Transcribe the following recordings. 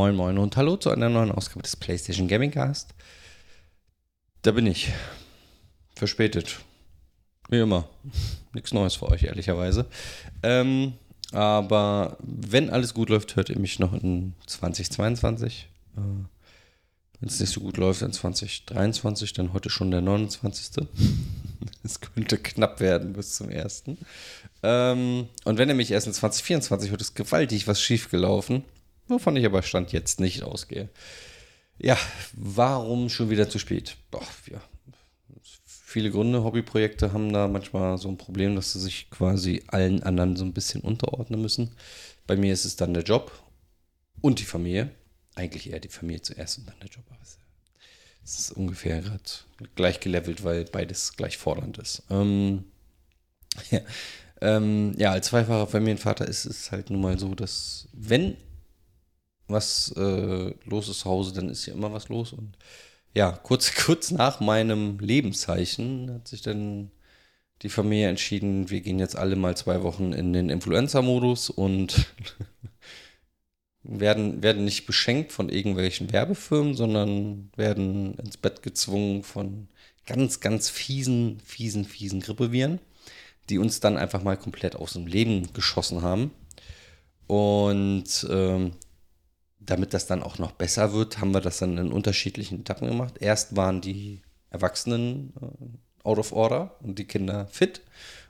Moin Moin und hallo zu einer neuen Ausgabe des PlayStation Gaming Cast. Da bin ich. Verspätet. Wie immer. Nichts Neues für euch, ehrlicherweise. Ähm, aber wenn alles gut läuft, hört ihr mich noch in 2022. Äh, wenn es nicht so gut läuft, in 2023, dann heute schon der 29. Es könnte knapp werden bis zum ersten. Ähm, und wenn ihr mich erst in 2024 hört, ist gewaltig was schiefgelaufen wovon ich aber Stand jetzt nicht ausgehe. Ja, warum schon wieder zu spät? Doch, ja. Viele Gründe, Hobbyprojekte haben da manchmal so ein Problem, dass sie sich quasi allen anderen so ein bisschen unterordnen müssen. Bei mir ist es dann der Job und die Familie. Eigentlich eher die Familie zuerst und dann der Job. es ist ungefähr gerade gleich gelevelt, weil beides gleich fordernd ist. Ähm, ja. Ähm, ja, als zweifacher Familienvater ist es halt nun mal so, dass wenn was äh, los ist zu Hause, dann ist ja immer was los. Und ja, kurz, kurz nach meinem Lebenszeichen hat sich dann die Familie entschieden, wir gehen jetzt alle mal zwei Wochen in den Influencer-Modus und werden, werden nicht beschenkt von irgendwelchen Werbefirmen, sondern werden ins Bett gezwungen von ganz, ganz fiesen, fiesen, fiesen Grippeviren, die uns dann einfach mal komplett aus dem Leben geschossen haben. Und ähm, damit das dann auch noch besser wird, haben wir das dann in unterschiedlichen Etappen gemacht. Erst waren die Erwachsenen äh, out of order und die Kinder fit.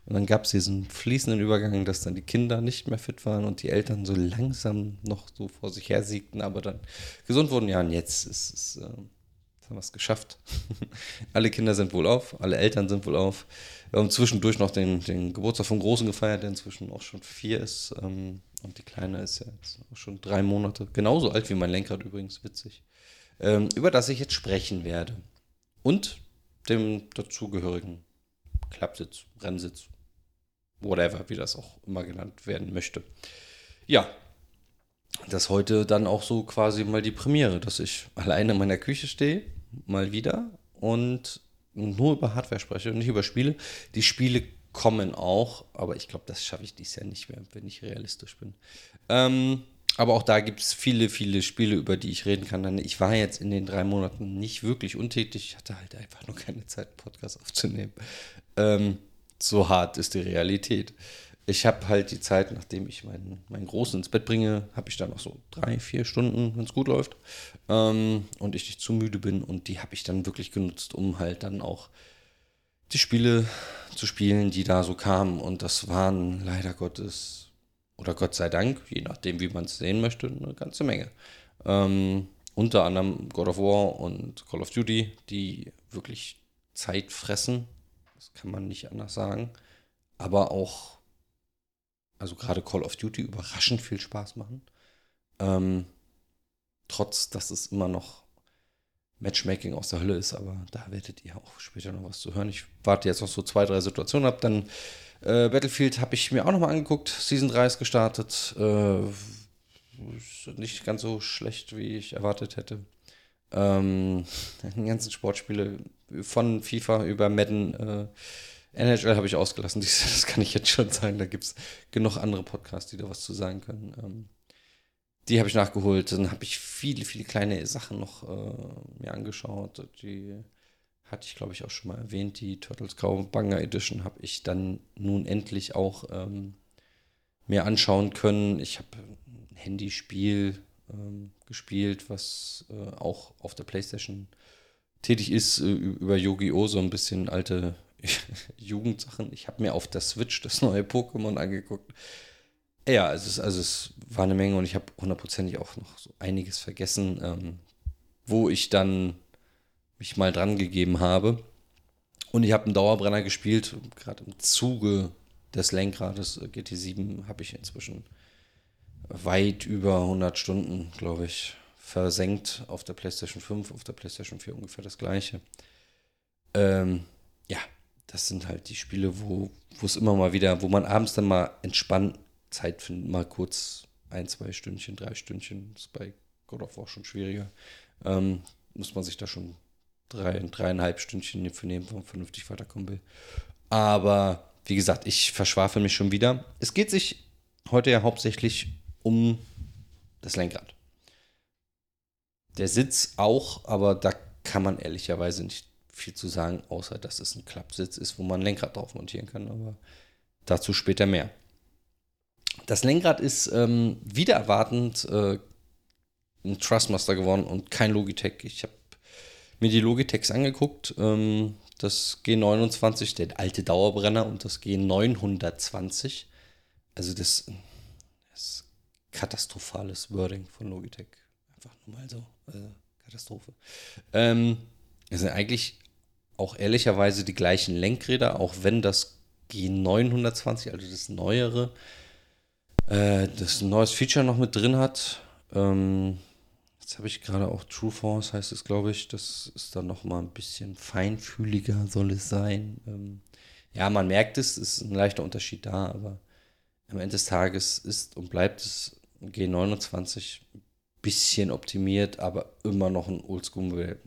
Und dann gab es diesen fließenden Übergang, dass dann die Kinder nicht mehr fit waren und die Eltern so langsam noch so vor sich her siegten, aber dann gesund wurden. Ja, und jetzt ist es, äh, haben wir es geschafft. alle Kinder sind wohl auf, alle Eltern sind wohl auf. Wir haben zwischendurch noch den, den Geburtstag vom Großen gefeiert, der inzwischen auch schon vier ist. Ähm, und die Kleine ist ja jetzt schon drei Monate, genauso alt wie mein Lenkrad übrigens, witzig, ähm, über das ich jetzt sprechen werde. Und dem dazugehörigen Klappsitz, Rennsitz, whatever, wie das auch immer genannt werden möchte. Ja, das heute dann auch so quasi mal die Premiere, dass ich alleine in meiner Küche stehe, mal wieder und nur über Hardware spreche und nicht über Spiele. Die Spiele kommen auch, aber ich glaube, das schaffe ich dieses Jahr nicht mehr, wenn ich realistisch bin. Ähm, aber auch da gibt es viele, viele Spiele, über die ich reden kann. Ich war jetzt in den drei Monaten nicht wirklich untätig. Ich hatte halt einfach nur keine Zeit, einen Podcast aufzunehmen. Ähm, so hart ist die Realität. Ich habe halt die Zeit, nachdem ich meinen, meinen Großen ins Bett bringe, habe ich dann noch so drei, vier Stunden, wenn es gut läuft. Ähm, und ich nicht zu müde bin. Und die habe ich dann wirklich genutzt, um halt dann auch die Spiele zu spielen, die da so kamen. Und das waren leider Gottes, oder Gott sei Dank, je nachdem, wie man es sehen möchte, eine ganze Menge. Ähm, unter anderem God of War und Call of Duty, die wirklich Zeit fressen. Das kann man nicht anders sagen. Aber auch, also gerade Call of Duty überraschend viel Spaß machen. Ähm, trotz, dass es immer noch Matchmaking aus der Hölle ist, aber da werdet ihr auch später noch was zu hören. Ich warte jetzt noch so zwei, drei Situationen ab. Dann äh, Battlefield habe ich mir auch noch mal angeguckt. Season 3 ist gestartet. Äh, ist nicht ganz so schlecht, wie ich erwartet hätte. Ähm, die ganzen Sportspiele von FIFA über Madden, äh, NHL habe ich ausgelassen. Das kann ich jetzt schon sagen. Da gibt es genug andere Podcasts, die da was zu sagen können. Ähm, die habe ich nachgeholt. Dann habe ich viele, viele kleine Sachen noch äh, mir angeschaut. Die hatte ich, glaube ich, auch schon mal erwähnt. Die Turtles Cowabunga Edition habe ich dann nun endlich auch ähm, mir anschauen können. Ich habe ein Handyspiel ähm, gespielt, was äh, auch auf der Playstation tätig ist, äh, über Yu-Gi-Oh! so ein bisschen alte Jugendsachen. Ich habe mir auf der Switch das neue Pokémon angeguckt. Ja, es, also es war eine Menge und ich habe hundertprozentig auch noch so einiges vergessen, ähm, wo ich dann mich mal dran gegeben habe. Und ich habe einen Dauerbrenner gespielt, gerade im Zuge des Lenkrades äh, GT7 habe ich inzwischen weit über 100 Stunden, glaube ich, versenkt auf der PlayStation 5, auf der PlayStation 4 ungefähr das gleiche. Ähm, ja, das sind halt die Spiele, wo es immer mal wieder, wo man abends dann mal entspannt Zeit finden, mal kurz ein, zwei Stündchen, drei Stündchen, ist bei God of War schon schwieriger. Ähm, muss man sich da schon drei, dreieinhalb Stündchen für nehmen, wenn man vernünftig weiterkommen will. Aber wie gesagt, ich verschwafel mich schon wieder. Es geht sich heute ja hauptsächlich um das Lenkrad. Der Sitz auch, aber da kann man ehrlicherweise nicht viel zu sagen, außer dass es ein Klappsitz ist, wo man ein Lenkrad drauf montieren kann. Aber dazu später mehr. Das Lenkrad ist ähm, wieder erwartend äh, ein Trustmaster geworden und kein Logitech. Ich habe mir die Logitechs angeguckt. Ähm, das G29, der alte Dauerbrenner und das G920. Also das, das katastrophales Wording von Logitech. Einfach nur mal so. Äh, Katastrophe. Ähm, das sind eigentlich auch ehrlicherweise die gleichen Lenkräder, auch wenn das G920, also das neuere, äh, das ein neues Feature noch mit drin hat. Ähm, jetzt habe ich gerade auch True Force, heißt es, glaube ich. Das ist dann noch mal ein bisschen feinfühliger, soll es sein. Ähm, ja, man merkt es, ist ein leichter Unterschied da, aber am Ende des Tages ist und bleibt es G29 ein bisschen optimiert, aber immer noch ein Oldschool-Modell.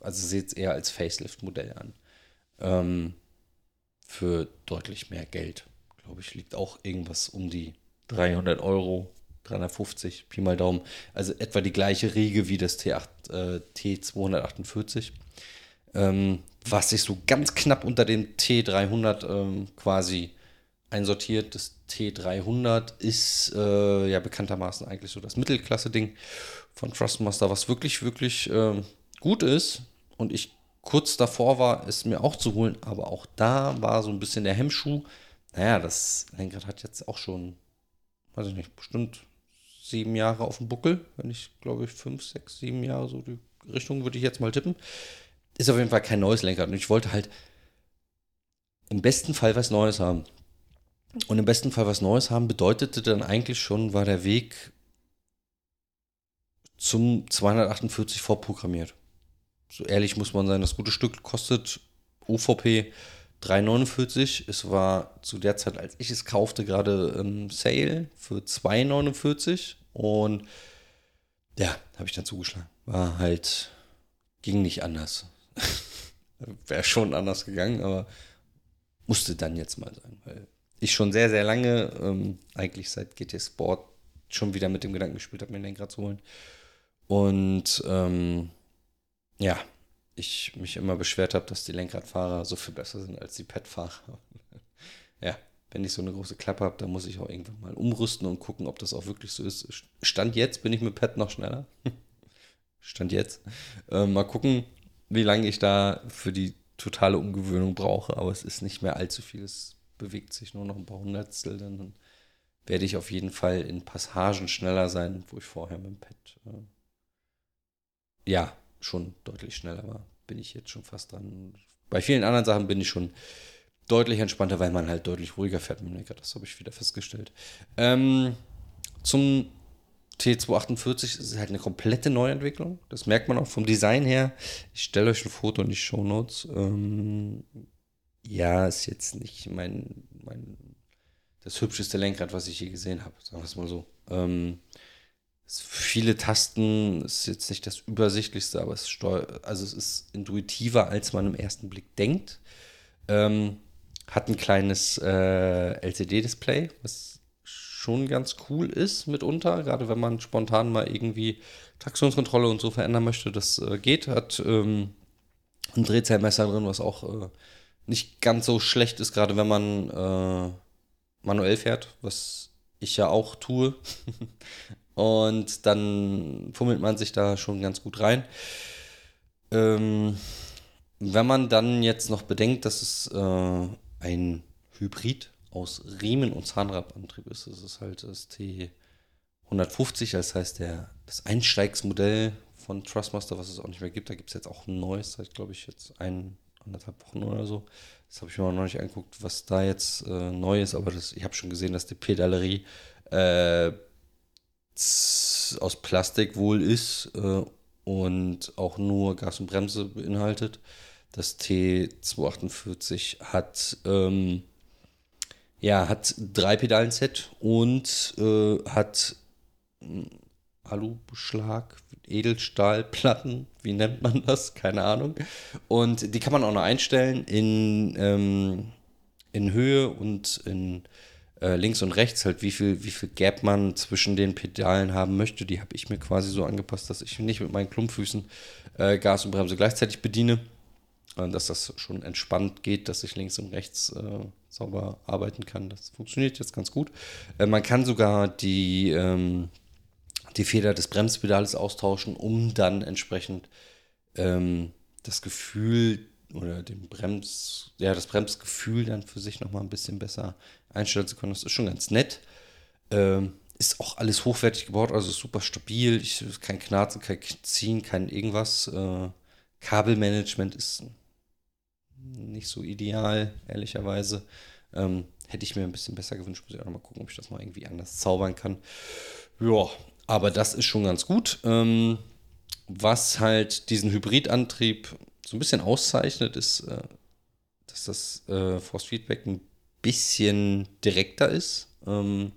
Also seht es eher als Facelift-Modell an. Ähm, für deutlich mehr Geld. Glaube ich, liegt auch irgendwas um die 300 Euro, 350, Pi mal Daumen. Also etwa die gleiche Riege wie das T8, äh, T248. Ähm, was sich so ganz knapp unter dem T300 ähm, quasi einsortiert. Das T300 ist äh, ja bekanntermaßen eigentlich so das Mittelklasse-Ding von Trustmaster, was wirklich, wirklich äh, gut ist. Und ich kurz davor war, es mir auch zu holen, aber auch da war so ein bisschen der Hemmschuh. Naja, das Lenkrad hat jetzt auch schon weiß ich nicht, bestimmt sieben Jahre auf dem Buckel, wenn ich glaube ich fünf, sechs, sieben Jahre so die Richtung würde ich jetzt mal tippen. Ist auf jeden Fall kein neues Lenkrad und ich wollte halt im besten Fall was Neues haben. Und im besten Fall was Neues haben bedeutete dann eigentlich schon, war der Weg zum 248 vorprogrammiert. So ehrlich muss man sein, das gute Stück kostet UVP 3,49. Es war zu der Zeit, als ich es kaufte, gerade im Sale für 2,49. Und ja, habe ich dann zugeschlagen. War halt, ging nicht anders. Wäre schon anders gegangen, aber musste dann jetzt mal sein, weil ich schon sehr, sehr lange, ähm, eigentlich seit GT Sport, schon wieder mit dem Gedanken gespielt habe, mir ein Lenkrad zu holen. Und ähm, ja, ich mich immer beschwert habe, dass die Lenkradfahrer so viel besser sind als die Pad-Fahrer. ja, wenn ich so eine große Klappe habe, dann muss ich auch irgendwann mal umrüsten und gucken, ob das auch wirklich so ist. Stand jetzt bin ich mit Pad noch schneller. Stand jetzt. Äh, mal gucken, wie lange ich da für die totale Umgewöhnung brauche, aber es ist nicht mehr allzu viel. Es bewegt sich nur noch ein paar Hundertstel, dann werde ich auf jeden Fall in Passagen schneller sein, wo ich vorher mit dem Pad äh, ja schon deutlich schneller war. Bin ich jetzt schon fast dran. Bei vielen anderen Sachen bin ich schon deutlich entspannter, weil man halt deutlich ruhiger fährt mit dem Lenker. Das habe ich wieder festgestellt. Ähm, zum T248 ist halt eine komplette Neuentwicklung. Das merkt man auch vom Design her. Ich stelle euch ein Foto in die Show Notes. Ähm, ja, ist jetzt nicht mein, mein das hübscheste Lenkrad, was ich je gesehen habe, sagen wir es mal so. Ähm, viele Tasten, ist jetzt nicht das übersichtlichste, aber es, also es ist intuitiver, als man im ersten Blick denkt. Ähm, hat ein kleines äh, LCD-Display, was schon ganz cool ist mitunter, gerade wenn man spontan mal irgendwie Traktionskontrolle und so verändern möchte. Das äh, geht, hat ähm, ein Drehzahlmesser drin, was auch äh, nicht ganz so schlecht ist, gerade wenn man äh, manuell fährt, was ich ja auch tue. Und dann fummelt man sich da schon ganz gut rein. Ähm, wenn man dann jetzt noch bedenkt, dass es äh, ein Hybrid aus Riemen- und Zahnradantrieb ist, das ist halt das T150, das heißt der, das Einsteigsmodell von Trustmaster, was es auch nicht mehr gibt. Da gibt es jetzt auch ein neues, seit glaube ich jetzt ein, anderthalb Wochen oder so. Das habe ich mir noch nicht angeguckt, was da jetzt äh, neu ist, aber das, ich habe schon gesehen, dass die Pedalerie äh, aus Plastik wohl ist äh, und auch nur Gas und Bremse beinhaltet. Das T248 hat, ähm, ja, hat drei Pedalen-Set und äh, hat hm, Alubeschlag, Edelstahlplatten, wie nennt man das? Keine Ahnung. Und die kann man auch noch einstellen in, ähm, in Höhe und in äh, links und rechts halt, wie viel, wie viel Gap man zwischen den Pedalen haben möchte. Die habe ich mir quasi so angepasst, dass ich nicht mit meinen Klumpfüßen äh, Gas und Bremse gleichzeitig bediene. Äh, dass das schon entspannt geht, dass ich links und rechts äh, sauber arbeiten kann. Das funktioniert jetzt ganz gut. Äh, man kann sogar die, ähm, die Feder des Bremspedals austauschen, um dann entsprechend ähm, das Gefühl oder den Brems, ja, das Bremsgefühl dann für sich nochmal ein bisschen besser einstellen zu können. Das ist schon ganz nett. Ähm, ist auch alles hochwertig gebaut, also super stabil. Ich, kein Knarzen, kein Ziehen, kein irgendwas. Äh, Kabelmanagement ist nicht so ideal, ehrlicherweise. Ähm, hätte ich mir ein bisschen besser gewünscht. Muss ich auch mal gucken, ob ich das mal irgendwie anders zaubern kann. Ja, aber das ist schon ganz gut. Ähm, was halt diesen Hybridantrieb so ein bisschen auszeichnet, ist, äh, dass das äh, Force Feedback ein bisschen direkter ist. Ähm,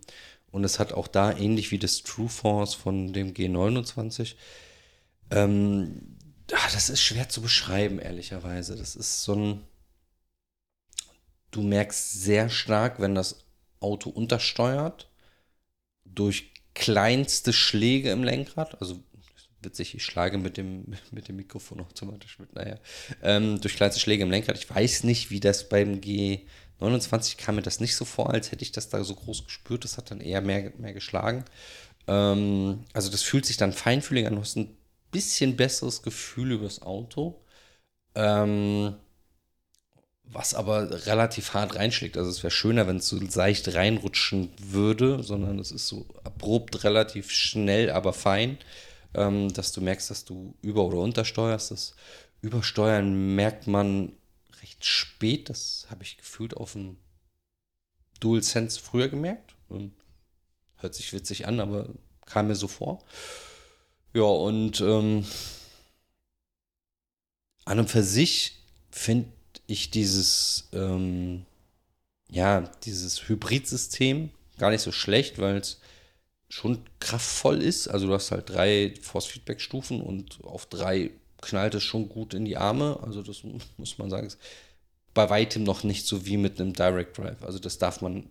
und es hat auch da, ähnlich wie das True Force von dem G29, ähm, ach, das ist schwer zu beschreiben, ehrlicherweise. Das ist so ein. Du merkst sehr stark, wenn das Auto untersteuert, durch kleinste Schläge im Lenkrad, also witzig, ich schlage mit dem, mit dem Mikrofon automatisch mit, naja, ähm, durch kleinste Schläge im Lenkrad. Ich weiß nicht, wie das beim G29 kam mir das nicht so vor, als hätte ich das da so groß gespürt. Das hat dann eher mehr, mehr geschlagen. Ähm, also das fühlt sich dann feinfühlig an. Du hast ein bisschen besseres Gefühl über das Auto. Ähm, was aber relativ hart reinschlägt. Also es wäre schöner, wenn es so leicht reinrutschen würde, sondern es ist so abrupt, relativ schnell, aber fein ähm, dass du merkst, dass du über- oder untersteuerst. Das Übersteuern merkt man recht spät. Das habe ich gefühlt auf dem DualSense früher gemerkt. Und hört sich witzig an, aber kam mir so vor. Ja, und ähm, an und für sich finde ich dieses, ähm, ja, dieses Hybridsystem gar nicht so schlecht, weil es schon kraftvoll ist. Also du hast halt drei Force-Feedback-Stufen und auf drei knallt es schon gut in die Arme. Also das muss man sagen, ist bei weitem noch nicht so wie mit einem Direct Drive. Also das darf man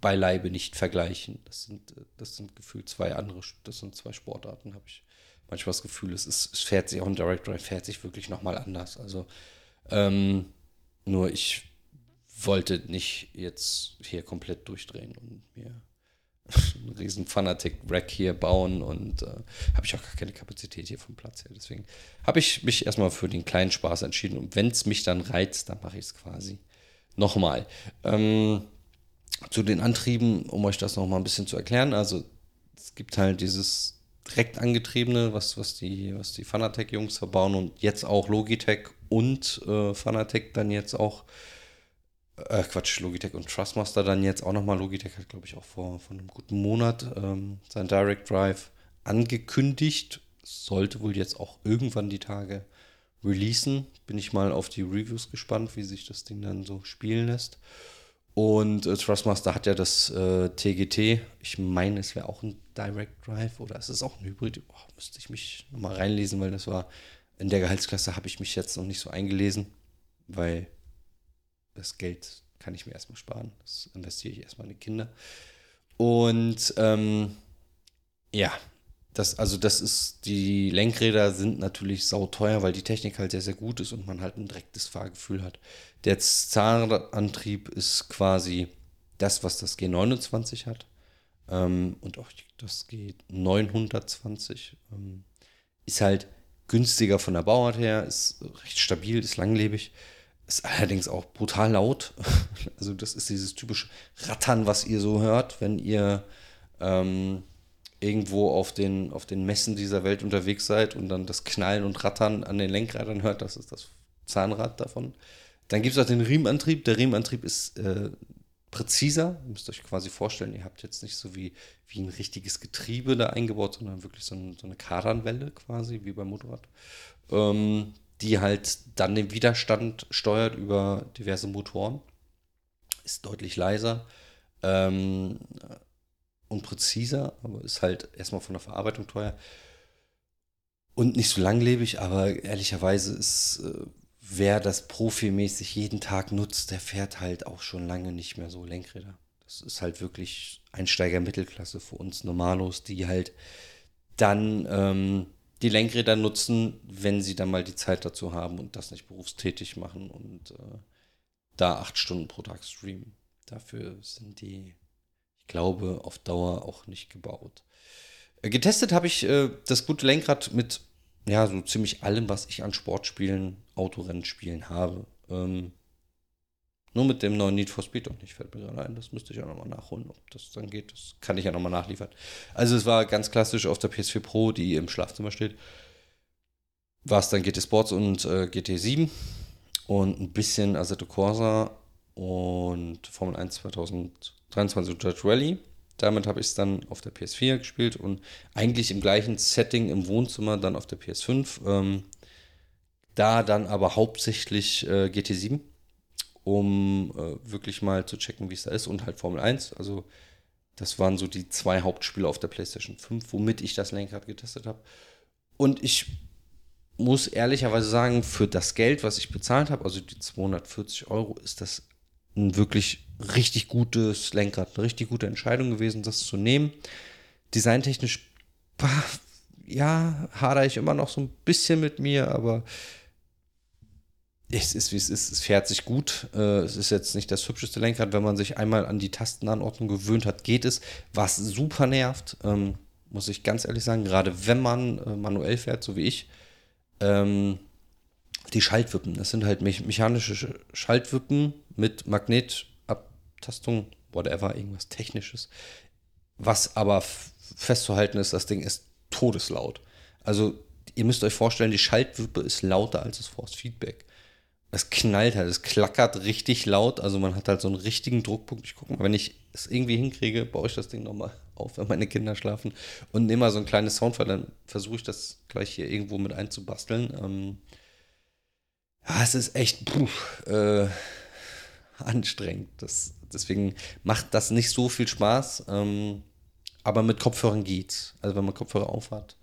beileibe nicht vergleichen. Das sind, das sind gefühlt zwei andere, das sind zwei Sportarten, habe ich manchmal das Gefühl. Es, ist, es fährt sich auch ein Direct Drive, fährt sich wirklich nochmal anders. Also ähm, nur ich wollte nicht jetzt hier komplett durchdrehen und mir riesen Fanatic-Rack hier bauen und äh, habe ich auch gar keine Kapazität hier vom Platz her. Deswegen habe ich mich erstmal für den kleinen Spaß entschieden und wenn es mich dann reizt, dann mache ich es quasi nochmal. Ähm, zu den Antrieben, um euch das nochmal ein bisschen zu erklären, also es gibt halt dieses direkt angetriebene, was, was die, was die Fanatec-Jungs verbauen und jetzt auch Logitech und äh, Fanatec dann jetzt auch äh, Quatsch, Logitech und Trustmaster dann jetzt auch nochmal. Logitech hat, glaube ich, auch vor, vor einem guten Monat ähm, sein Direct Drive angekündigt. Sollte wohl jetzt auch irgendwann die Tage releasen. Bin ich mal auf die Reviews gespannt, wie sich das Ding dann so spielen lässt. Und äh, Trustmaster hat ja das äh, TGT. Ich meine, es wäre auch ein Direct Drive oder es ist auch ein Hybrid. Oh, müsste ich mich nochmal reinlesen, weil das war in der Gehaltsklasse habe ich mich jetzt noch nicht so eingelesen, weil das Geld kann ich mir erstmal sparen. Das investiere ich erstmal in die Kinder. Und ähm, ja, das, also das ist, die Lenkräder sind natürlich sauteuer, weil die Technik halt sehr, sehr gut ist und man halt ein direktes Fahrgefühl hat. Der Zahnradantrieb ist quasi das, was das G29 hat. Ähm, und auch das G920 ähm, ist halt günstiger von der Bauart her, ist recht stabil, ist langlebig. Ist allerdings auch brutal laut. Also das ist dieses typische Rattern, was ihr so hört, wenn ihr ähm, irgendwo auf den, auf den Messen dieser Welt unterwegs seid und dann das Knallen und Rattern an den Lenkrädern hört. Das ist das Zahnrad davon. Dann gibt es auch den Riemenantrieb. Der Riemenantrieb ist äh, präziser. Ihr müsst euch quasi vorstellen, ihr habt jetzt nicht so wie, wie ein richtiges Getriebe da eingebaut, sondern wirklich so, ein, so eine Kardanwelle quasi, wie beim Motorrad. Ähm, die halt dann den Widerstand steuert über diverse Motoren. Ist deutlich leiser ähm, und präziser, aber ist halt erstmal von der Verarbeitung teuer. Und nicht so langlebig, aber ehrlicherweise ist, äh, wer das profimäßig jeden Tag nutzt, der fährt halt auch schon lange nicht mehr so Lenkräder. Das ist halt wirklich Einsteiger-Mittelklasse für uns Normalos, die halt dann ähm, die Lenkräder nutzen, wenn sie dann mal die Zeit dazu haben und das nicht berufstätig machen und äh, da acht Stunden pro Tag streamen. Dafür sind die, ich glaube, auf Dauer auch nicht gebaut. Äh, getestet habe ich äh, das gute Lenkrad mit ja, so ziemlich allem, was ich an Sportspielen, Autorennspielen habe. Ähm, nur mit dem neuen Need for Speed und nicht, fällt mir gerade ein. Das müsste ich auch nochmal nachholen, ob das dann geht. Das kann ich ja nochmal nachliefern. Also es war ganz klassisch auf der PS4 Pro, die im Schlafzimmer steht. War es dann GT Sports und äh, GT7 und ein bisschen Assetto Corsa und Formel 1 2023 Judge Rally. Damit habe ich es dann auf der PS4 gespielt und eigentlich im gleichen Setting im Wohnzimmer dann auf der PS5. Ähm, da dann aber hauptsächlich äh, GT7 um äh, wirklich mal zu checken, wie es da ist und halt Formel 1. Also das waren so die zwei Hauptspiele auf der PlayStation 5, womit ich das Lenkrad getestet habe. Und ich muss ehrlicherweise sagen, für das Geld, was ich bezahlt habe, also die 240 Euro, ist das ein wirklich richtig gutes Lenkrad, eine richtig gute Entscheidung gewesen, das zu nehmen. Designtechnisch, ja, hadere ich immer noch so ein bisschen mit mir, aber es ist, wie es ist. Es fährt sich gut. Äh, es ist jetzt nicht das hübscheste Lenkrad. Wenn man sich einmal an die Tastenanordnung gewöhnt hat, geht es. Was super nervt, ähm, muss ich ganz ehrlich sagen, gerade wenn man äh, manuell fährt, so wie ich, ähm, die Schaltwippen. Das sind halt me mechanische Schaltwippen mit Magnetabtastung, whatever, irgendwas Technisches. Was aber festzuhalten ist, das Ding ist todeslaut. Also, ihr müsst euch vorstellen, die Schaltwippe ist lauter als das Force Feedback es knallt halt, es klackert richtig laut. Also man hat halt so einen richtigen Druckpunkt. Ich gucke mal, wenn ich es irgendwie hinkriege, baue ich das Ding nochmal auf, wenn meine Kinder schlafen und nehme mal so ein kleines Soundfall, dann versuche ich das gleich hier irgendwo mit einzubasteln. Ähm ja, es ist echt puh, äh, anstrengend. Das, deswegen macht das nicht so viel Spaß. Ähm, aber mit Kopfhörern geht's. Also wenn man Kopfhörer aufhat,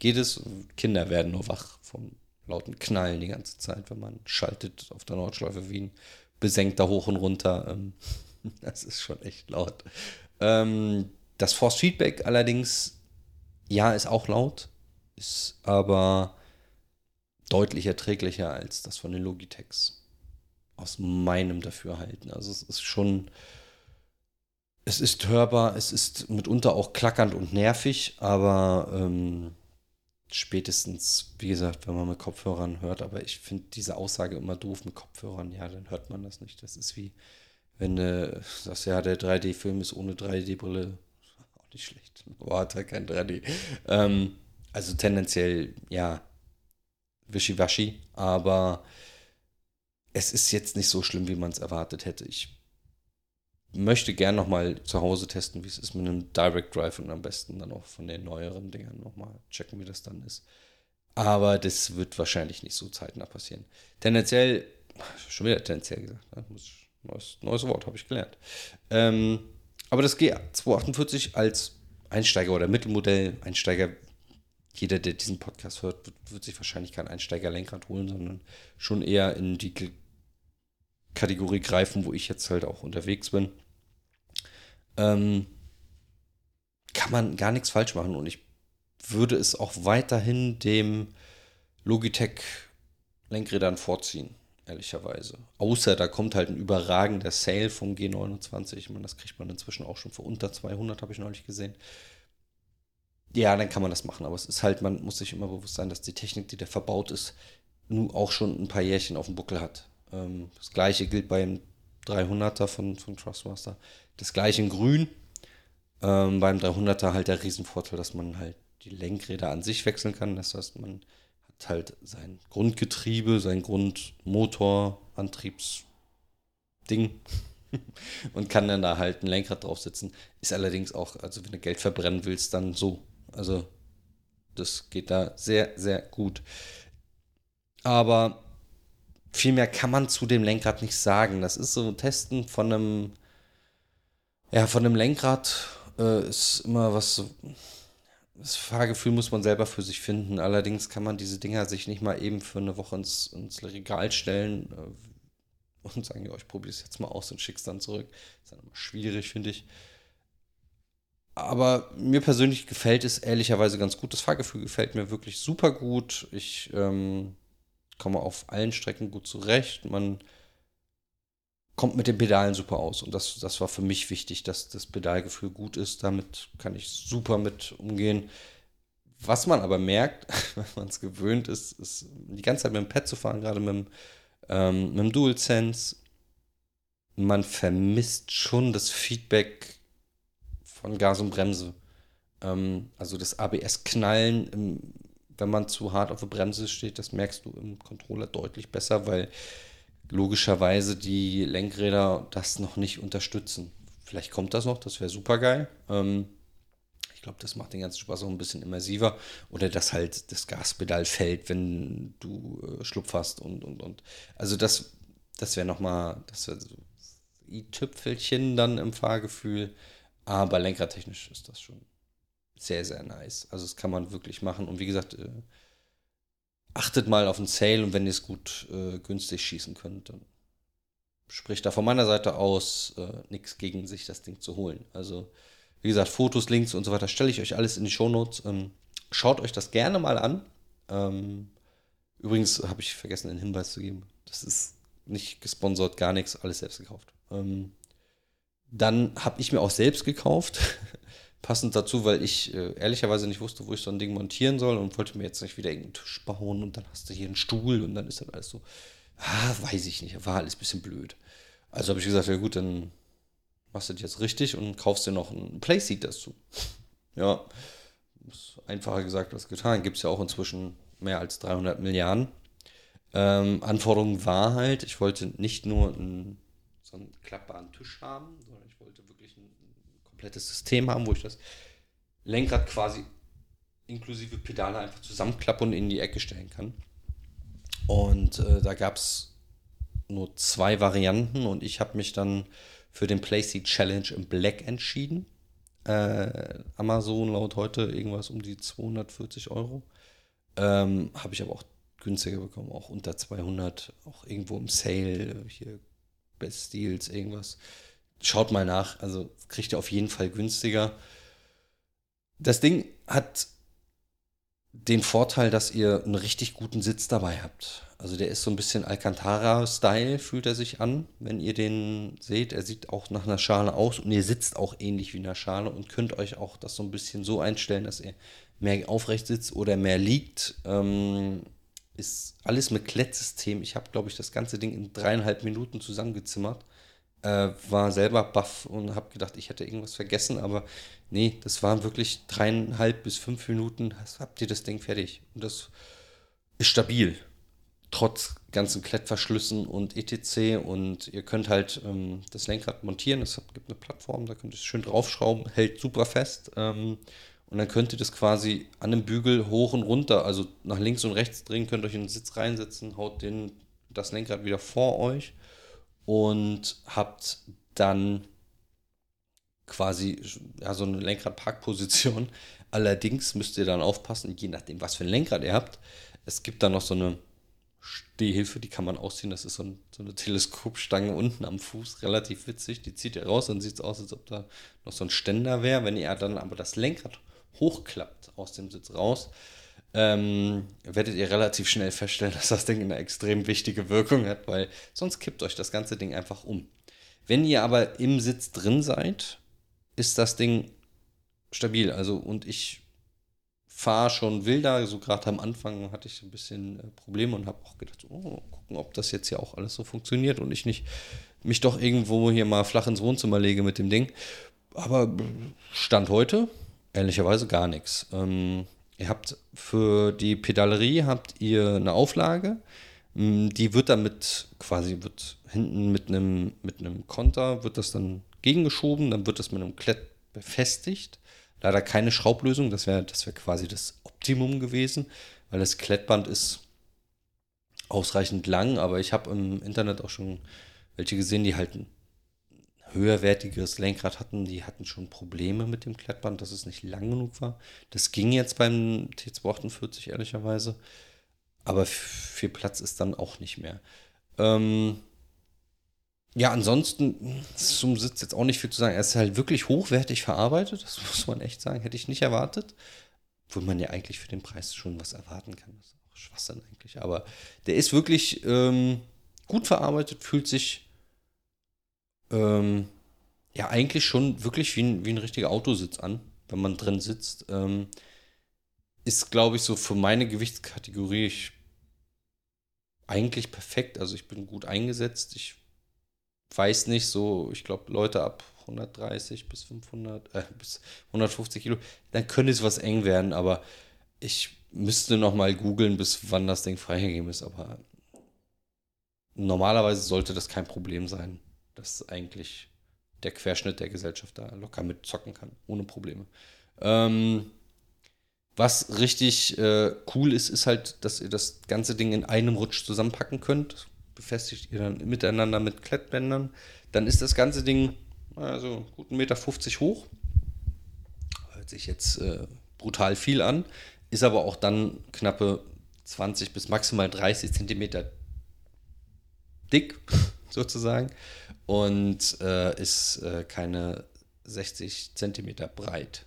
geht es. Kinder werden nur wach vom lauten Knallen die ganze Zeit, wenn man schaltet auf der Nordschleife wie ein Besenkter hoch und runter. Ähm, das ist schon echt laut. Ähm, das Force Feedback allerdings, ja, ist auch laut, ist aber deutlich erträglicher als das von den Logitechs. Aus meinem Dafürhalten. Also es ist schon, es ist hörbar, es ist mitunter auch klackernd und nervig, aber ähm, spätestens, wie gesagt, wenn man mit Kopfhörern hört, aber ich finde diese Aussage immer doof mit Kopfhörern, ja, dann hört man das nicht. Das ist wie, wenn du sagst, ja, der 3D-Film ist ohne 3D-Brille auch nicht schlecht, aber hat halt kein 3D. Ähm, also tendenziell, ja, wischiwaschi, aber es ist jetzt nicht so schlimm, wie man es erwartet hätte. Ich möchte gern nochmal zu Hause testen, wie es ist mit einem Direct Drive und am besten dann auch von den neueren Dingern nochmal checken, wie das dann ist. Aber das wird wahrscheinlich nicht so zeitnah passieren. Tendenziell, schon wieder tendenziell gesagt, ne? neues, neues Wort habe ich gelernt. Ähm, aber das G248 als Einsteiger oder Mittelmodell, Einsteiger, jeder, der diesen Podcast hört, wird, wird sich wahrscheinlich kein Einsteiger-Lenkrad holen, sondern schon eher in die Kategorie greifen, wo ich jetzt halt auch unterwegs bin ähm, kann man gar nichts falsch machen. Und ich würde es auch weiterhin dem Logitech Lenkrädern vorziehen, ehrlicherweise. Außer da kommt halt ein überragender Sale vom G29. Ich meine, das kriegt man inzwischen auch schon für unter 200, habe ich neulich gesehen. Ja, dann kann man das machen, aber es ist halt, man muss sich immer bewusst sein, dass die Technik, die da verbaut ist, nun auch schon ein paar Jährchen auf dem Buckel hat. Ähm, das gleiche gilt beim 300er von, von Trustmaster. Das gleiche in grün. Ähm, beim 300er halt der Riesenvorteil, dass man halt die Lenkräder an sich wechseln kann. Das heißt, man hat halt sein Grundgetriebe, sein Grundmotor, Antriebsding und kann dann da halt ein Lenkrad draufsetzen. Ist allerdings auch, also wenn du Geld verbrennen willst, dann so. Also das geht da sehr, sehr gut. Aber viel mehr kann man zu dem Lenkrad nicht sagen. Das ist so ein Testen von einem, ja, von einem Lenkrad äh, ist immer was Das Fahrgefühl muss man selber für sich finden. Allerdings kann man diese Dinger sich nicht mal eben für eine Woche ins, ins Regal stellen. Äh, und sagen, ja, ich probiere es jetzt mal aus und schick's dann zurück. ist dann immer schwierig, finde ich. Aber mir persönlich gefällt es ehrlicherweise ganz gut. Das Fahrgefühl gefällt mir wirklich super gut. Ich ähm, komme auf allen Strecken gut zurecht. Man kommt mit den Pedalen super aus. Und das, das war für mich wichtig, dass das Pedalgefühl gut ist. Damit kann ich super mit umgehen. Was man aber merkt, wenn man es gewöhnt ist, ist die ganze Zeit mit dem Pad zu fahren, gerade mit dem, ähm, mit dem DualSense. Man vermisst schon das Feedback von Gas und Bremse. Ähm, also das ABS-Knallen, wenn man zu hart auf der Bremse steht, das merkst du im Controller deutlich besser, weil logischerweise die Lenkräder das noch nicht unterstützen. Vielleicht kommt das noch, das wäre super geil. Ähm, ich glaube, das macht den ganzen Spaß auch ein bisschen immersiver. Oder dass halt das Gaspedal fällt, wenn du äh, Schlupf hast und, und, und. Also das, das wäre nochmal, das wäre so i-Tüpfelchen dann im Fahrgefühl. Aber lenkradtechnisch ist das schon sehr, sehr nice. Also das kann man wirklich machen. Und wie gesagt, äh, achtet mal auf den Sale und wenn ihr es gut äh, günstig schießen könnt, dann spricht da von meiner Seite aus äh, nichts gegen sich, das Ding zu holen. Also wie gesagt, Fotos, Links und so weiter stelle ich euch alles in die Shownotes. Ähm, schaut euch das gerne mal an. Ähm, übrigens habe ich vergessen, einen Hinweis zu geben. Das ist nicht gesponsert, gar nichts, alles selbst gekauft. Ähm, dann habe ich mir auch selbst gekauft. Passend dazu, weil ich äh, ehrlicherweise nicht wusste, wo ich so ein Ding montieren soll und wollte mir jetzt nicht wieder irgendeinen Tisch bauen und dann hast du hier einen Stuhl und dann ist das alles so, ah, weiß ich nicht, war alles ein bisschen blöd. Also habe ich gesagt, ja gut, dann machst du das jetzt richtig und kaufst dir noch ein Playseat dazu. ja, ist einfacher gesagt als getan. Gibt es ja auch inzwischen mehr als 300 Milliarden. Ähm, Anforderung war halt, ich wollte nicht nur einen so einen klappbaren Tisch haben, ich wollte wirklich ein, ein komplettes System haben, wo ich das Lenkrad quasi inklusive Pedale einfach zusammenklappen und in die Ecke stellen kann. Und äh, da gab es nur zwei Varianten und ich habe mich dann für den Playseat Challenge im Black entschieden. Äh, Amazon laut heute irgendwas um die 240 Euro. Ähm, habe ich aber auch günstiger bekommen, auch unter 200, auch irgendwo im Sale. Hier Best Deals, irgendwas. Schaut mal nach. Also kriegt ihr auf jeden Fall günstiger. Das Ding hat den Vorteil, dass ihr einen richtig guten Sitz dabei habt. Also der ist so ein bisschen Alcantara-Style, fühlt er sich an, wenn ihr den seht. Er sieht auch nach einer Schale aus und ihr sitzt auch ähnlich wie einer Schale und könnt euch auch das so ein bisschen so einstellen, dass ihr mehr aufrecht sitzt oder mehr liegt. Ähm, ist alles mit Klettsystem. Ich habe, glaube ich, das ganze Ding in dreieinhalb Minuten zusammengezimmert. Äh, war selber baff und habe gedacht, ich hätte irgendwas vergessen, aber nee, das waren wirklich dreieinhalb bis fünf Minuten, habt ihr das Ding fertig. Und das ist stabil. Trotz ganzen Klettverschlüssen und etc. Und ihr könnt halt ähm, das Lenkrad montieren. Es gibt eine Plattform, da könnt ihr es schön draufschrauben, hält super fest. Ähm, und dann könnt ihr das quasi an dem Bügel hoch und runter, also nach links und rechts drehen, könnt euch in den Sitz reinsetzen, haut den, das Lenkrad wieder vor euch und habt dann quasi ja, so eine Lenkrad-Parkposition. Allerdings müsst ihr dann aufpassen, je nachdem, was für ein Lenkrad ihr habt. Es gibt da noch so eine Stehhilfe, die kann man ausziehen. Das ist so, ein, so, eine Teleskopstange unten am Fuß, relativ witzig. Die zieht ihr raus, dann sieht es aus, als ob da noch so ein Ständer wäre. Wenn ihr dann aber das Lenkrad hochklappt aus dem Sitz raus, ähm, werdet ihr relativ schnell feststellen, dass das Ding eine extrem wichtige Wirkung hat, weil sonst kippt euch das ganze Ding einfach um. Wenn ihr aber im Sitz drin seid, ist das Ding stabil. Also, und ich fahre schon wilder. So gerade am Anfang hatte ich ein bisschen äh, Probleme und habe auch gedacht, oh, gucken, ob das jetzt hier auch alles so funktioniert und ich nicht mich doch irgendwo hier mal flach ins Wohnzimmer lege mit dem Ding. Aber Stand heute Ehrlicherweise gar nichts. Ähm, ihr habt für die Pedalerie habt ihr eine Auflage. Mm, die wird damit quasi, wird hinten mit einem, mit einem Konter, wird das dann gegengeschoben, dann wird das mit einem Klett befestigt. Leider keine Schraublösung, das wäre das wär quasi das Optimum gewesen, weil das Klettband ist ausreichend lang, aber ich habe im Internet auch schon welche gesehen, die halten höherwertiges Lenkrad hatten, die hatten schon Probleme mit dem Klettband, dass es nicht lang genug war. Das ging jetzt beim T248 ehrlicherweise, aber viel Platz ist dann auch nicht mehr. Ähm, ja, ansonsten zum Sitz jetzt auch nicht viel zu sagen. Er ist halt wirklich hochwertig verarbeitet, das muss man echt sagen. Hätte ich nicht erwartet. Obwohl man ja eigentlich für den Preis schon was erwarten kann. Das ist auch Schwachsinn eigentlich. Aber der ist wirklich ähm, gut verarbeitet, fühlt sich ähm, ja eigentlich schon wirklich wie ein, wie ein richtiger Autositz an, wenn man drin sitzt. Ähm, ist, glaube ich, so für meine Gewichtskategorie ich, eigentlich perfekt. Also ich bin gut eingesetzt. Ich weiß nicht, so, ich glaube, Leute ab 130 bis 500, äh, bis 150 Kilo, dann könnte es was eng werden, aber ich müsste noch mal googeln, bis wann das Ding freigegeben ist, aber normalerweise sollte das kein Problem sein, dass eigentlich der Querschnitt der Gesellschaft da locker mit zocken kann, ohne Probleme. Ähm, was richtig äh, cool ist, ist halt, dass ihr das ganze Ding in einem Rutsch zusammenpacken könnt. Befestigt ihr dann miteinander mit Klettbändern. Dann ist das ganze Ding also gut 1,50 Meter hoch. Hört sich jetzt äh, brutal viel an, ist aber auch dann knappe 20 bis maximal 30 Zentimeter dick, sozusagen. Und äh, ist äh, keine 60 Zentimeter breit.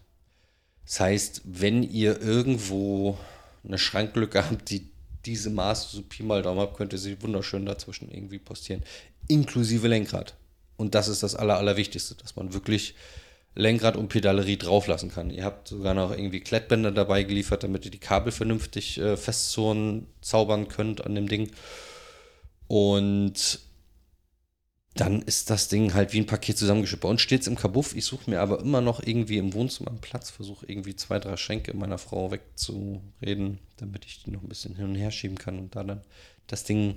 Das heißt, wenn ihr irgendwo eine Schranklücke habt, die diese Maße so Pi mal Daumen habt, könnt ihr sie wunderschön dazwischen irgendwie postieren. Inklusive Lenkrad. Und das ist das Aller, Allerwichtigste, dass man wirklich Lenkrad und Pedalerie drauflassen kann. Ihr habt sogar noch irgendwie Klettbänder dabei geliefert, damit ihr die Kabel vernünftig äh, festzurren, zaubern könnt an dem Ding. Und dann ist das Ding halt wie ein Paket zusammengeschippt. Bei uns steht es im Kabuff. Ich suche mir aber immer noch irgendwie im Wohnzimmer einen Platz, versuche irgendwie zwei, drei Schränke meiner Frau wegzureden, damit ich die noch ein bisschen hin und her schieben kann und da dann das Ding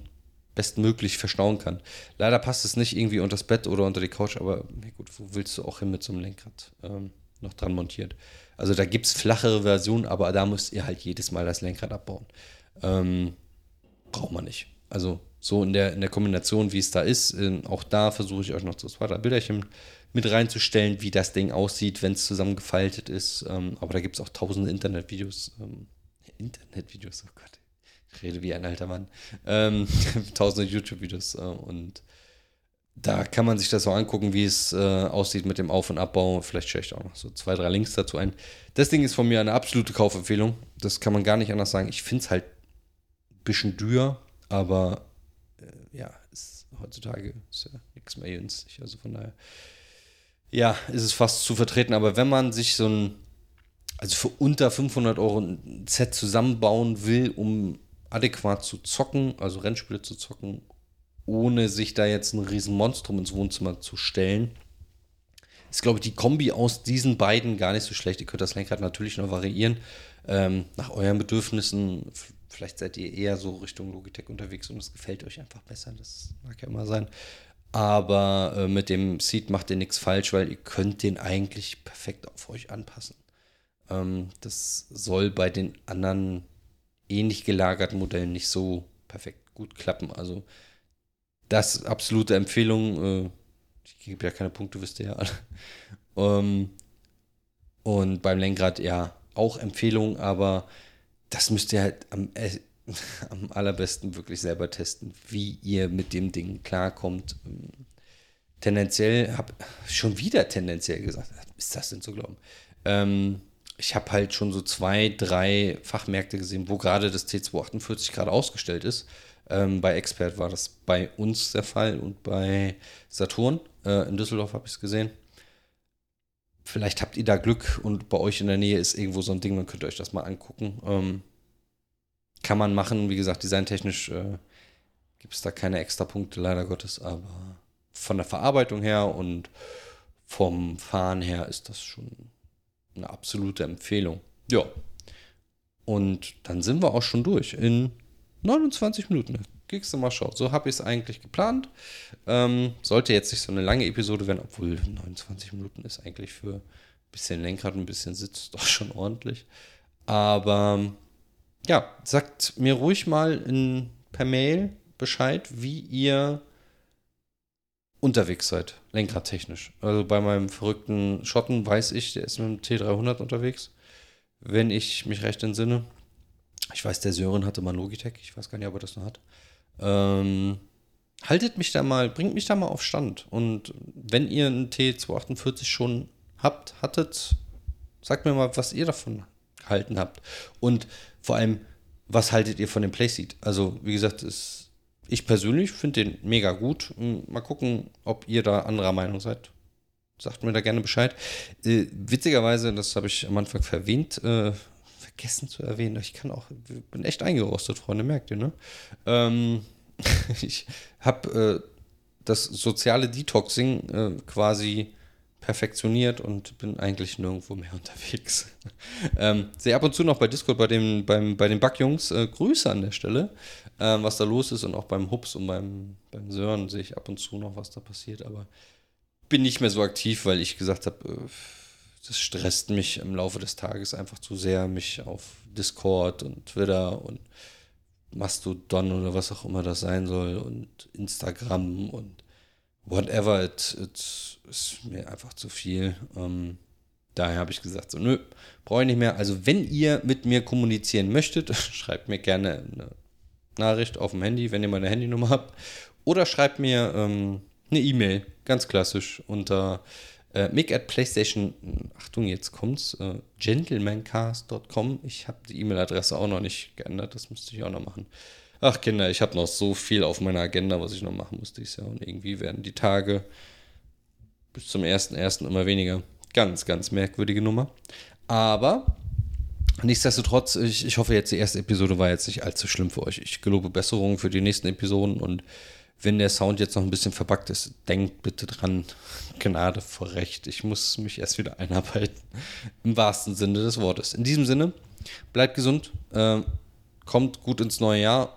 bestmöglich verstauen kann. Leider passt es nicht irgendwie unter das Bett oder unter die Couch, aber na gut, wo willst du auch hin mit so einem Lenkrad ähm, noch dran montiert? Also da gibt es flachere Versionen, aber da müsst ihr halt jedes Mal das Lenkrad abbauen. Ähm, braucht man nicht. Also so in der, in der Kombination, wie es da ist. Ähm, auch da versuche ich euch noch so zwei, drei Bilderchen mit reinzustellen, wie das Ding aussieht, wenn es zusammengefaltet ist. Ähm, aber da gibt es auch tausende Internetvideos. Ähm, Internetvideos, oh Gott. Ich rede wie ein alter Mann. Ähm, tausende YouTube-Videos. Äh, und da kann man sich das so angucken, wie es äh, aussieht mit dem Auf- und Abbau. Vielleicht stelle ich auch noch so zwei, drei Links dazu ein. Das Ding ist von mir eine absolute Kaufempfehlung. Das kann man gar nicht anders sagen. Ich finde es halt ein bisschen dürr, aber ja, ist heutzutage ist ja nichts mehr günstig. Also von daher, ja, ist es fast zu vertreten. Aber wenn man sich so ein, also für unter 500 Euro ein Set zusammenbauen will, um adäquat zu zocken, also Rennspiele zu zocken, ohne sich da jetzt ein riesen Monstrum ins Wohnzimmer zu stellen, ist, glaube ich, die Kombi aus diesen beiden gar nicht so schlecht. Ihr könnt das Lenkrad natürlich noch variieren, ähm, nach euren Bedürfnissen Vielleicht seid ihr eher so Richtung Logitech unterwegs und es gefällt euch einfach besser. Das mag ja immer sein. Aber äh, mit dem Seed macht ihr nichts falsch, weil ihr könnt den eigentlich perfekt auf euch anpassen. Ähm, das soll bei den anderen ähnlich gelagerten Modellen nicht so perfekt gut klappen. Also das ist absolute Empfehlung. Äh, ich gebe ja keine Punkte, wisst ihr ja alle. ähm, und beim Lenkrad ja auch Empfehlung, aber das müsst ihr halt am, äh, am allerbesten wirklich selber testen, wie ihr mit dem Ding klarkommt. Tendenziell habe schon wieder tendenziell gesagt, ist das denn zu glauben? Ähm, ich habe halt schon so zwei, drei Fachmärkte gesehen, wo gerade das T248 gerade ausgestellt ist. Ähm, bei Expert war das bei uns der Fall und bei Saturn äh, in Düsseldorf habe ich es gesehen. Vielleicht habt ihr da Glück und bei euch in der Nähe ist irgendwo so ein Ding, dann könnt ihr euch das mal angucken. Ähm, kann man machen, wie gesagt, designtechnisch äh, gibt es da keine extra Punkte, leider Gottes, aber von der Verarbeitung her und vom Fahren her ist das schon eine absolute Empfehlung. Ja. Und dann sind wir auch schon durch in 29 Minuten. Kriegst du mal schauen. So habe ich es eigentlich geplant. Ähm, sollte jetzt nicht so eine lange Episode werden, obwohl 29 Minuten ist eigentlich für ein bisschen Lenkrad und ein bisschen Sitz doch schon ordentlich. Aber ja, sagt mir ruhig mal in, per Mail Bescheid, wie ihr unterwegs seid, lenkradtechnisch. Also bei meinem verrückten Schotten weiß ich, der ist mit dem T300 unterwegs, wenn ich mich recht entsinne. Ich weiß, der Sören hatte mal Logitech, ich weiß gar nicht, ob er das noch hat. Ähm, haltet mich da mal, bringt mich da mal auf Stand. Und wenn ihr einen T248 schon habt, hattet, sagt mir mal, was ihr davon gehalten habt. Und vor allem, was haltet ihr von dem Playseat? Also, wie gesagt, ist, ich persönlich finde den mega gut. Mal gucken, ob ihr da anderer Meinung seid. Sagt mir da gerne Bescheid. Äh, witzigerweise, das habe ich am Anfang verwähnt, äh, vergessen zu erwähnen. Ich kann auch, bin echt eingerostet, Freunde, merkt ihr, ne? Ähm, ich habe äh, das soziale Detoxing äh, quasi perfektioniert und bin eigentlich nirgendwo mehr unterwegs. ähm, sehe ab und zu noch bei Discord bei, dem, beim, bei den Backjungs äh, Grüße an der Stelle, äh, was da los ist und auch beim Hups und beim, beim Sören sehe ich ab und zu noch, was da passiert, aber bin nicht mehr so aktiv, weil ich gesagt habe, äh, das stresst mich im Laufe des Tages einfach zu sehr, mich auf Discord und Twitter und Mastodon oder was auch immer das sein soll und Instagram und whatever, it, it ist mir einfach zu viel. Ähm, daher habe ich gesagt, so, nö, brauche ich nicht mehr. Also, wenn ihr mit mir kommunizieren möchtet, schreibt mir gerne eine Nachricht auf dem Handy, wenn ihr meine Handynummer habt. Oder schreibt mir ähm, eine E-Mail, ganz klassisch, unter äh, mick at PlayStation, Achtung, jetzt kommt's, äh, gentlemancast.com. Ich habe die E-Mail-Adresse auch noch nicht geändert, das müsste ich auch noch machen. Ach Kinder, ich habe noch so viel auf meiner Agenda, was ich noch machen muss dieses Jahr. Und irgendwie werden die Tage bis zum 1.1. immer weniger. Ganz, ganz merkwürdige Nummer. Aber nichtsdestotrotz, ich, ich hoffe jetzt, die erste Episode war jetzt nicht allzu schlimm für euch. Ich gelobe Besserungen für die nächsten Episoden und wenn der Sound jetzt noch ein bisschen verbuggt ist, denkt bitte dran, Gnade vor Recht. Ich muss mich erst wieder einarbeiten. Im wahrsten Sinne des Wortes. In diesem Sinne, bleibt gesund, äh, kommt gut ins neue Jahr.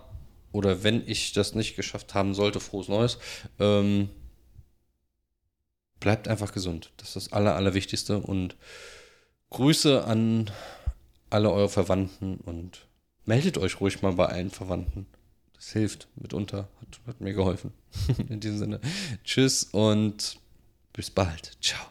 Oder wenn ich das nicht geschafft haben sollte, frohes Neues. Ähm, bleibt einfach gesund. Das ist das Aller, Allerwichtigste. Und Grüße an alle eure Verwandten und meldet euch ruhig mal bei allen Verwandten. Das hilft mitunter, hat, hat mir geholfen. In diesem Sinne, tschüss und bis bald. Ciao.